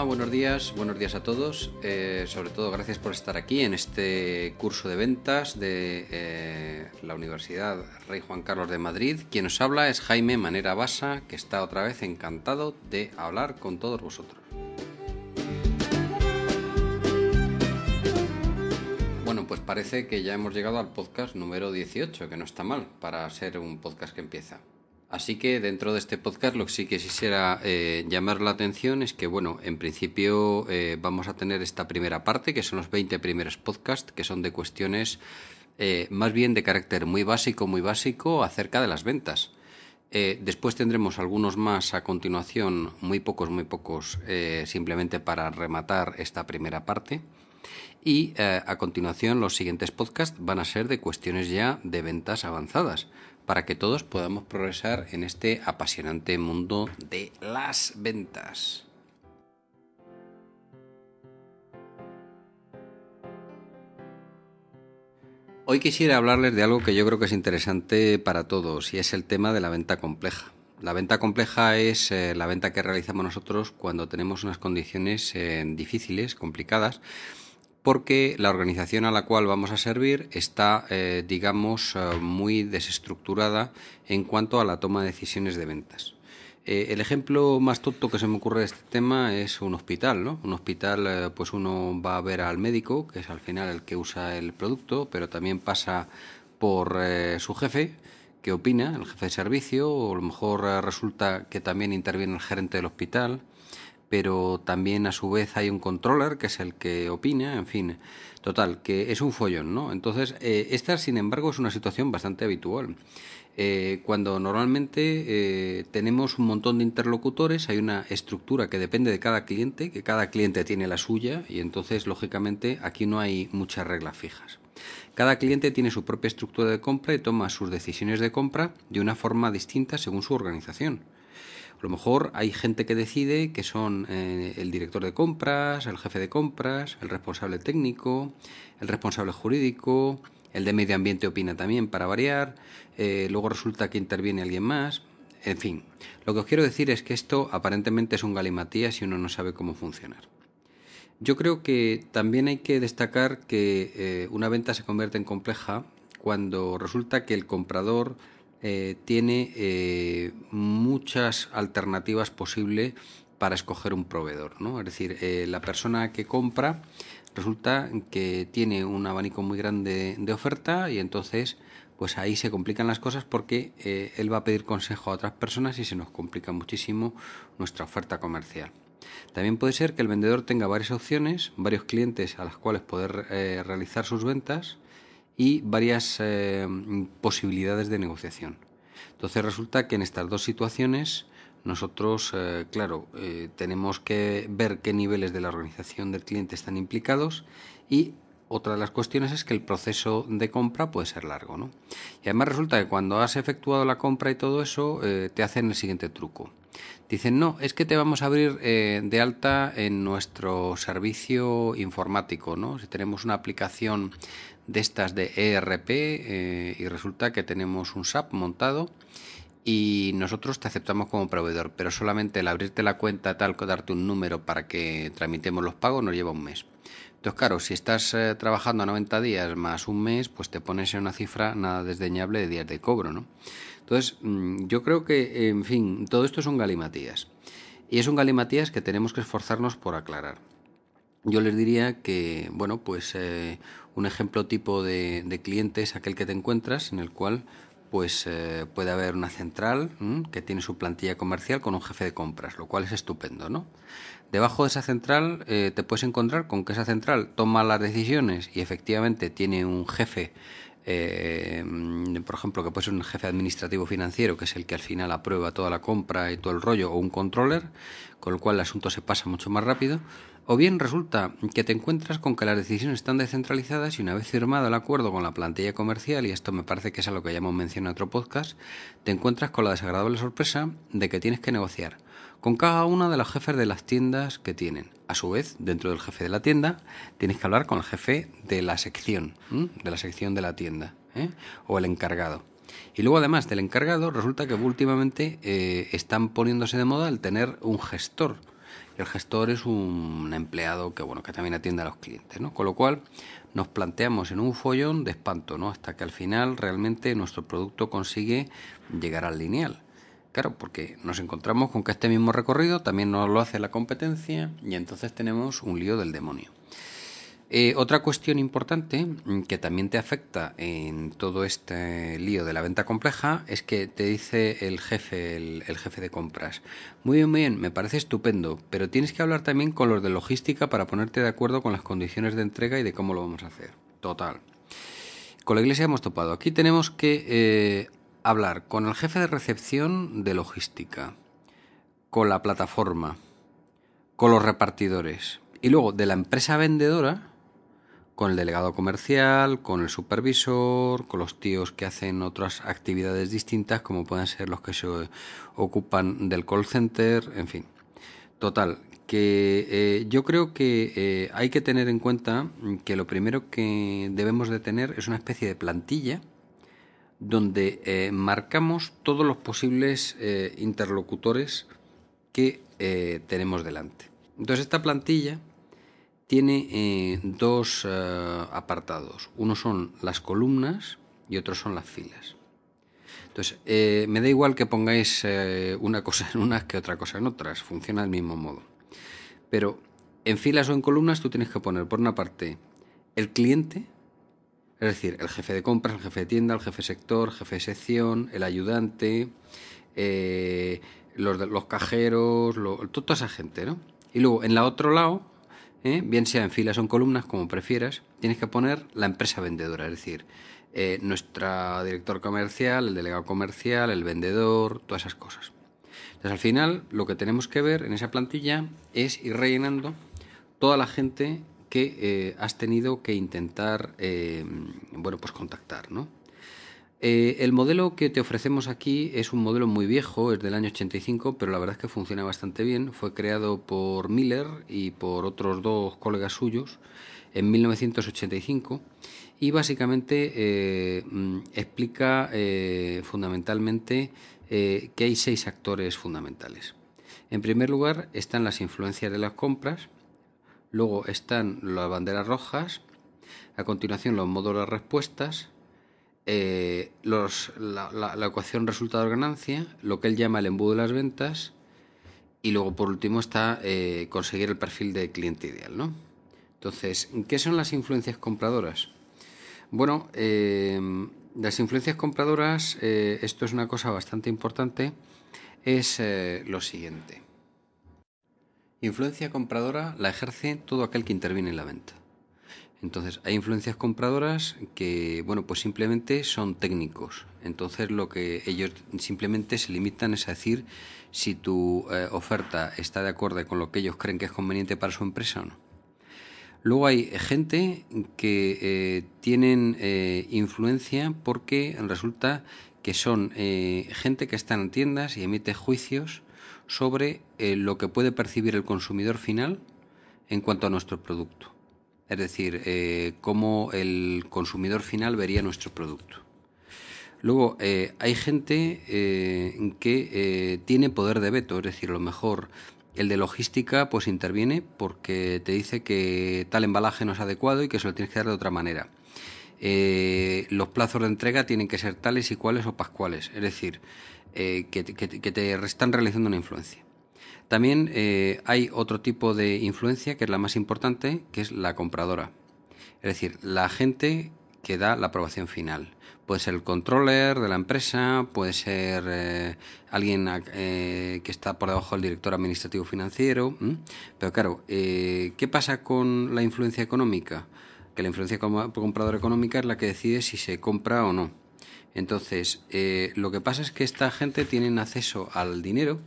Buenos días, buenos días a todos. Eh, sobre todo, gracias por estar aquí en este curso de ventas de eh, la Universidad Rey Juan Carlos de Madrid. Quien nos habla es Jaime Manera Basa, que está otra vez encantado de hablar con todos vosotros. Bueno, pues parece que ya hemos llegado al podcast número 18, que no está mal para ser un podcast que empieza. Así que dentro de este podcast lo que sí que quisiera eh, llamar la atención es que, bueno, en principio eh, vamos a tener esta primera parte, que son los 20 primeros podcasts, que son de cuestiones eh, más bien de carácter muy básico, muy básico acerca de las ventas. después tendremos algunos más a continuación, muy pocos, muy pocos, simplemente para rematar esta primera parte. Y a continuación los siguientes podcasts van a ser de cuestiones ya de ventas avanzadas para que todos podamos progresar en este apasionante mundo de las ventas. Hoy quisiera hablarles de algo que yo creo que es interesante para todos y es el tema de la venta compleja. La venta compleja es eh, la venta que realizamos nosotros cuando tenemos unas condiciones eh, difíciles, complicadas, porque la organización a la cual vamos a servir está, eh, digamos, eh, muy desestructurada en cuanto a la toma de decisiones de ventas. Eh, el ejemplo más tonto que se me ocurre de este tema es un hospital, ¿no? Un hospital, pues uno va a ver al médico, que es al final el que usa el producto, pero también pasa por su jefe, que opina, el jefe de servicio, o a lo mejor resulta que también interviene el gerente del hospital, pero también a su vez hay un controller que es el que opina, en fin, total, que es un follón, ¿no? Entonces, eh, esta, sin embargo, es una situación bastante habitual. Eh, cuando normalmente eh, tenemos un montón de interlocutores, hay una estructura que depende de cada cliente, que cada cliente tiene la suya y entonces, lógicamente, aquí no hay muchas reglas fijas. Cada cliente tiene su propia estructura de compra y toma sus decisiones de compra de una forma distinta según su organización. A lo mejor hay gente que decide que son eh, el director de compras, el jefe de compras, el responsable técnico, el responsable jurídico, el de medio ambiente opina también para variar, eh, luego resulta que interviene alguien más. En fin, lo que os quiero decir es que esto aparentemente es un galimatías si uno no sabe cómo funcionar. Yo creo que también hay que destacar que eh, una venta se convierte en compleja cuando resulta que el comprador eh, tiene eh, muchas alternativas posibles para escoger un proveedor. ¿no? Es decir, eh, la persona que compra resulta que tiene un abanico muy grande de oferta y entonces pues ahí se complican las cosas porque él va a pedir consejo a otras personas y se nos complica muchísimo nuestra oferta comercial. También puede ser que el vendedor tenga varias opciones, varios clientes a los cuales poder realizar sus ventas y varias eh, posibilidades de negociación. Entonces resulta que en estas dos situaciones nosotros, eh, claro, eh, tenemos que ver qué niveles de la organización del cliente están implicados y otra de las cuestiones es que el proceso de compra puede ser largo. ¿no? Y además resulta que cuando has efectuado la compra y todo eso, te hacen el siguiente truco. Dicen, no, es que te vamos a abrir de alta en nuestro servicio informático. ¿no? Si tenemos una aplicación de estas de ERP eh, y resulta que tenemos un SAP montado y nosotros te aceptamos como proveedor, pero solamente el abrirte la cuenta tal, darte un número para que tramitemos los pagos nos lleva un mes. Entonces, claro, si estás eh, trabajando a 90 días más un mes, pues te pones en una cifra nada desdeñable de días de cobro, ¿no? Entonces, mm, yo creo que, en fin, todo esto es un galimatías. Y es un galimatías que tenemos que esforzarnos por aclarar. Yo les diría que, bueno, pues eh, un ejemplo tipo de, cliente es aquel que te encuentras en el cual pues eh, puede haber una central que tiene su plantilla comercial con un jefe de compras, lo cual es estupendo, ¿no? Debajo de esa central eh, te puedes encontrar con que esa central toma las decisiones y efectivamente tiene un jefe, eh, por ejemplo, que puede ser un jefe administrativo financiero, que es el que al final aprueba toda la compra y todo el rollo, o un controller, con lo cual el asunto se pasa mucho más rápido. O bien resulta que te encuentras con que las decisiones están descentralizadas y una vez firmado el acuerdo con la plantilla comercial, y esto me parece que es a lo que ya hemos mencionado en otro podcast, te encuentras con la desagradable sorpresa de que tienes que negociar con cada una de las jefes de las tiendas que tienen. A su vez, dentro del jefe de la tienda, tienes que hablar con el jefe de la sección, de la sección de la tienda, ¿eh? o el encargado. Y luego, además del encargado, resulta que últimamente eh, están poniéndose de moda el tener un gestor el gestor es un empleado que bueno que también atiende a los clientes, ¿no? Con lo cual nos planteamos en un follón de espanto, ¿no? Hasta que al final realmente nuestro producto consigue llegar al lineal. Claro, porque nos encontramos con que este mismo recorrido también nos lo hace la competencia y entonces tenemos un lío del demonio. Eh, otra cuestión importante mm, que también te afecta en todo este lío de la venta compleja es que te dice el jefe, el, jefe de compras, muy bien, muy bien, me parece estupendo, pero tienes que hablar también con los de logística para ponerte de acuerdo con las condiciones de entrega y de cómo lo vamos a hacer. Total. Con la iglesia hemos topado. Aquí tenemos que eh, hablar con el jefe de recepción de logística, con la plataforma, con los repartidores y luego de la empresa vendedora con el delegado comercial, con el supervisor, con los tíos que hacen otras actividades distintas como pueden ser los que se ocupan del call center, en fin. Total, que eh, yo creo que eh, hay que tener en cuenta que lo primero que debemos de tener es una especie de plantilla donde eh, marcamos todos los posibles interlocutores que tenemos delante. Entonces esta plantilla tiene eh, dos eh, apartados. Uno son las columnas y otro son las filas. Entonces, eh, me da igual que pongáis una cosa en unas que otra cosa en otras, funciona del mismo modo. Pero en filas o en columnas tú tienes que poner, por una parte, el cliente, es decir, el jefe de compras, el jefe de tienda, el jefe sector, el jefe de sección, el ayudante, los, cajeros, toda esa gente, ¿no? Y luego, en la otro lado, ¿eh? bien sea en filas o en columnas, como prefieras, tienes que poner la empresa vendedora, es decir, eh, nuestro director comercial, el delegado comercial, el vendedor, todas esas cosas. Entonces, al final, lo que tenemos que ver en esa plantilla es ir rellenando toda la gente que eh, has tenido que intentar, bueno, pues contactar, ¿no? Eh, el modelo que te ofrecemos aquí es un modelo muy viejo, es del año 85, pero la verdad es que funciona bastante bien. Fue creado por Miller y por otros dos colegas suyos en 1985 y básicamente eh, mm, explica eh, fundamentalmente que hay seis actores fundamentales. En primer lugar están las influencias de las compras, luego están las banderas rojas, a continuación los módulos de respuestas, eh, la, ecuación resultado-ganancia, lo que él llama el embudo de las ventas, y luego por último está eh, conseguir el perfil de cliente ideal. ¿no? Entonces, ¿qué son las influencias compradoras? Bueno, eh, las influencias compradoras, esto es una cosa bastante importante, es lo siguiente. Influencia compradora la ejerce todo aquel que interviene en la venta. Entonces, hay influencias compradoras que, bueno, pues simplemente son técnicos. Entonces, lo que ellos simplemente se limitan es a decir si tu eh, oferta está de acuerdo con lo que ellos creen que es conveniente para su empresa o no. Luego hay gente que eh, tienen eh, influencia porque resulta que son gente que está en tiendas y emite juicios sobre lo que puede percibir el consumidor final en cuanto a nuestro producto es decir, eh, cómo el consumidor final vería nuestro producto. Luego, eh, hay gente eh, que tiene poder de veto, es decir, a lo mejor el de logística pues interviene porque te dice que tal embalaje no es adecuado y que se lo tienes que dar de otra manera. los plazos de entrega tienen que ser tales y cuales o pascuales, es decir, que, que te están realizando una influencia. También eh, hay otro tipo de influencia que es la más importante, que es la compradora. Es decir, la gente que da la aprobación final. Puede ser el controller de la empresa, puede ser eh, alguien eh, que está por debajo del director administrativo financiero. Pero claro, ¿qué pasa con la influencia económica? Que la influencia compradora económica es la que decide si se compra o no. Entonces, lo que pasa es que esta gente tiene acceso al dinero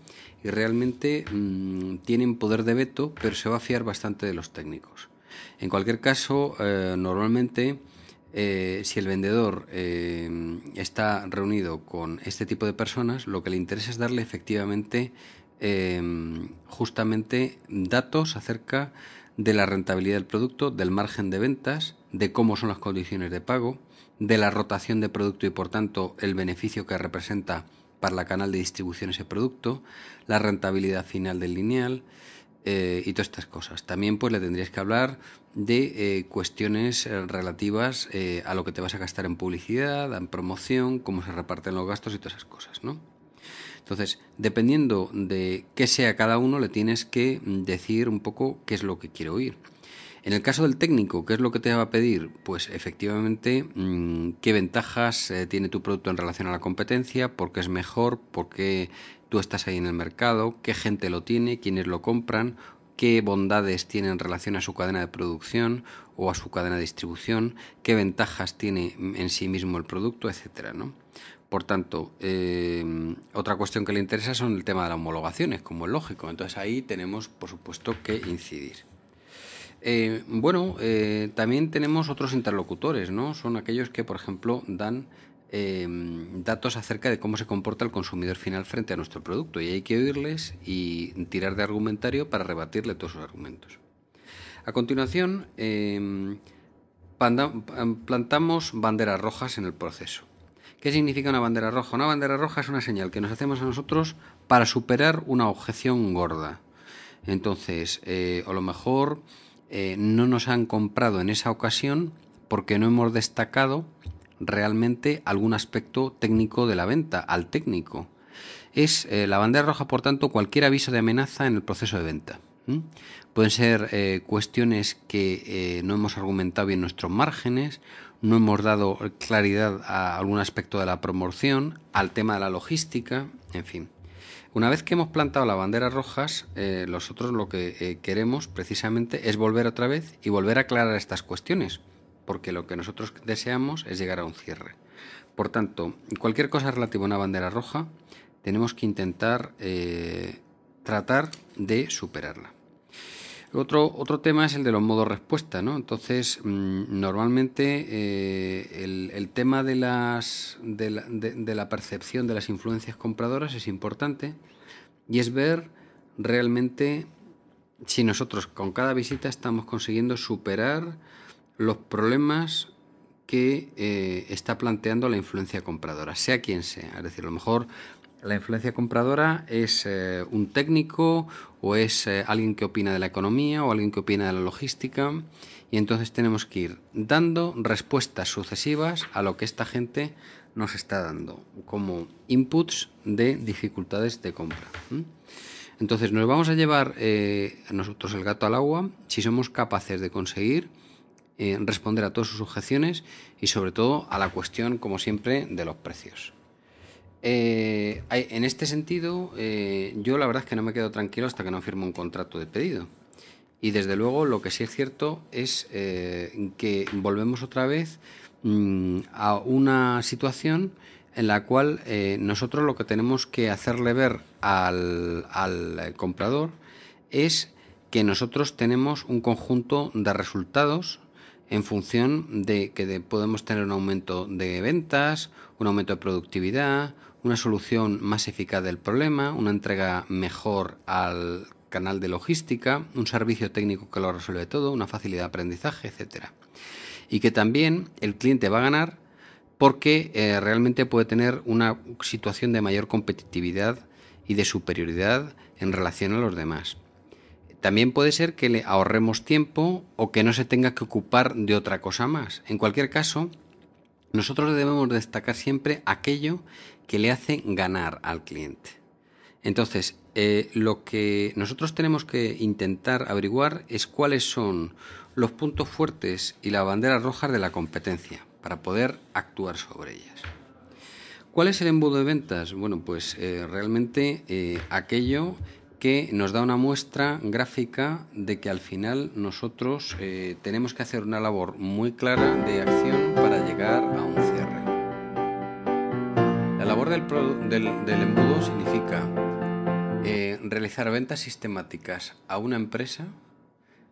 y realmente mm, tienen poder de veto, pero se va a fiar bastante de los técnicos. En cualquier caso, eh, normalmente, eh, si el vendedor eh, está reunido con este tipo de personas, lo que le interesa es darle efectivamente justamente datos acerca de la rentabilidad del producto, del margen de ventas, de cómo son las condiciones de pago, de la rotación de producto y por tanto el beneficio que representa la canal de distribución ese producto, la rentabilidad final del lineal, eh, y todas estas cosas. También pues le tendrías que hablar de eh, cuestiones eh, relativas a lo que te vas a gastar en publicidad, en promoción, cómo se reparten los gastos y todas esas cosas, ¿no? Entonces, dependiendo de qué sea cada uno, le tienes que decir un poco qué es lo que quiere oír. En el caso del técnico, ¿qué es lo que te va a pedir? Pues efectivamente, mm, qué ventajas tiene tu producto en relación a la competencia, por qué es mejor, por qué tú estás ahí en el mercado, qué gente lo tiene, quiénes lo compran, qué bondades tiene en relación a su cadena de producción o a su cadena de distribución, qué ventajas tiene en sí mismo el producto, etcétera, ¿no? Por tanto, eh, otra cuestión que le interesa son el tema de las homologaciones, como es lógico. Entonces ahí tenemos, por supuesto, que incidir. Eh, bueno, eh, también tenemos otros interlocutores, ¿no? Son aquellos que, por ejemplo, dan Em, datos acerca de cómo se comporta el consumidor final frente a nuestro producto y hay que oírles y tirar de argumentario para rebatirle todos sus argumentos. A continuación, em, plantamos banderas rojas en el proceso. ¿Qué significa una bandera roja? Una bandera roja es una señal que nos hacemos a nosotros para superar una objeción gorda. Entonces, eh, a lo mejor eh, no nos han comprado en esa ocasión porque no hemos destacado realmente algún aspecto técnico de la venta, al técnico. Es eh, la bandera roja, por tanto, cualquier aviso de amenaza en el proceso de venta. Pueden ser eh, cuestiones que no hemos argumentado bien nuestros márgenes, no hemos dado claridad a algún aspecto de la promoción, al tema de la logística, en fin. Una vez que hemos plantado las banderas rojas, nosotros lo que queremos precisamente es volver otra vez y volver a aclarar estas cuestiones porque lo que nosotros deseamos es llegar a un cierre. Por tanto, cualquier cosa relativa a una bandera roja, tenemos que intentar eh, tratar de superarla. Otro, otro tema es el de los modos respuesta, ¿no? Entonces, mm, normalmente eh, el, tema de, las, de la, percepción de las influencias compradoras es importante y es ver realmente si nosotros con cada visita estamos consiguiendo superar los problemas que eh, está planteando la influencia compradora, sea quien sea. Es decir, a lo mejor la influencia compradora es eh, un técnico o es eh, alguien que opina de la economía o alguien que opina de la logística y entonces tenemos que ir dando respuestas sucesivas a lo que esta gente nos está dando como inputs de dificultades de compra. Entonces nos vamos a llevar nosotros el gato al agua si somos capaces de conseguir eh, responder a todas sus objeciones y sobre todo a la cuestión, como siempre, de los precios. Eh, en este sentido, eh, yo la verdad es que no me quedo tranquilo hasta que no firmo un contrato de pedido. Y desde luego lo que sí es cierto es que volvemos otra vez mm, a una situación en la cual nosotros lo que tenemos que hacerle ver al, al comprador es que nosotros tenemos un conjunto de resultados en función de que podemos tener un aumento de ventas, un aumento de productividad, una solución más eficaz del problema, una entrega mejor al canal de logística, un servicio técnico que lo resuelve todo, una facilidad de aprendizaje, etcétera. Y que también el cliente va a ganar porque eh, realmente puede tener una situación de mayor competitividad y de superioridad en relación a los demás. También puede ser que le ahorremos tiempo o que no se tenga que ocupar de otra cosa más. En cualquier caso, nosotros debemos destacar siempre aquello que le hace ganar al cliente. Entonces, eh, lo que nosotros tenemos que intentar averiguar es cuáles son los puntos fuertes y las banderas rojas de la competencia para poder actuar sobre ellas. ¿Cuál es el embudo de ventas? Bueno, pues eh, realmente eh, aquello que nos da una muestra gráfica de que al final nosotros tenemos que hacer una labor muy clara de acción para llegar a un cierre. La labor del, embudo significa eh, realizar ventas sistemáticas a una empresa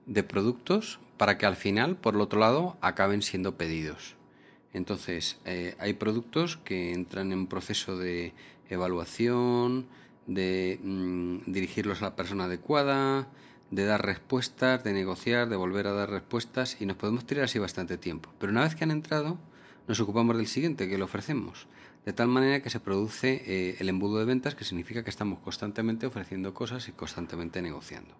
de productos para que al final, por el otro lado, acaben siendo pedidos. Entonces, eh, hay productos que entran en proceso de evaluación, de mm, dirigirlos a la persona adecuada, de dar respuestas, de negociar, de volver a dar respuestas y nos podemos tirar así bastante tiempo. Pero una vez que han entrado, nos ocupamos del siguiente que le ofrecemos. De tal manera que se produce eh, el embudo de ventas, que significa que estamos constantemente ofreciendo cosas y constantemente negociando.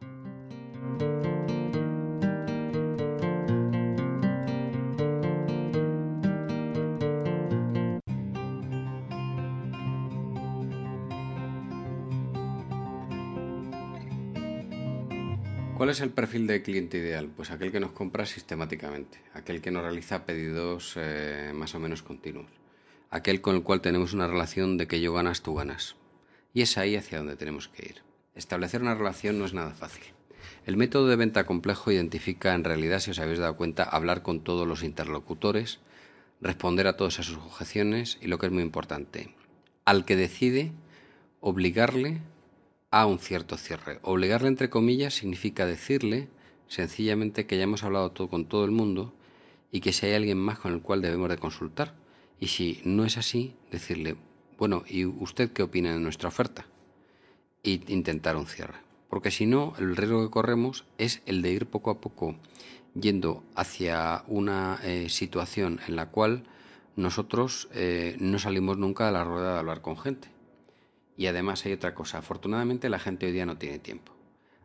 ¿Cuál es el perfil de cliente ideal? Pues aquel que nos compra sistemáticamente, aquel que nos realiza pedidos eh, más o menos continuos, aquel con el cual tenemos una relación de que yo ganas, tú ganas. Y es ahí hacia donde tenemos que ir. Establecer una relación no es nada fácil. El método de venta complejo identifica en realidad, si os habéis dado cuenta, hablar con todos los interlocutores, responder a todas sus objeciones y lo que es muy importante, al que decide obligarle a un cierto cierre. Obligarle, entre comillas, significa decirle sencillamente que ya hemos hablado todo con todo el mundo y que si hay alguien más con el cual debemos de consultar. Y si no es así, decirle, bueno, ¿y usted qué opina de nuestra oferta? Y intentar un cierre. Porque si no, el riesgo que corremos es el de ir poco a poco yendo hacia una eh, situación en la cual nosotros eh, no salimos nunca de la rueda de hablar con gente. Y además hay otra cosa, afortunadamente la gente hoy día no tiene tiempo.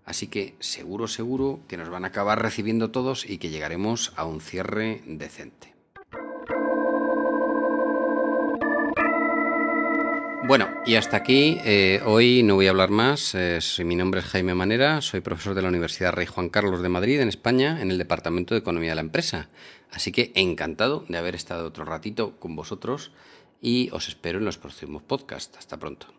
Así que seguro, seguro que nos van a acabar recibiendo todos y que llegaremos a un cierre decente. Bueno, y hasta aquí. Eh, hoy no voy a hablar más. Eh, mi nombre es Jaime Manera, soy profesor de la Universidad Rey Juan Carlos de Madrid, en España, en el Departamento de Economía de la Empresa. Así que encantado de haber estado otro ratito con vosotros y os espero en los próximos podcasts. Hasta pronto.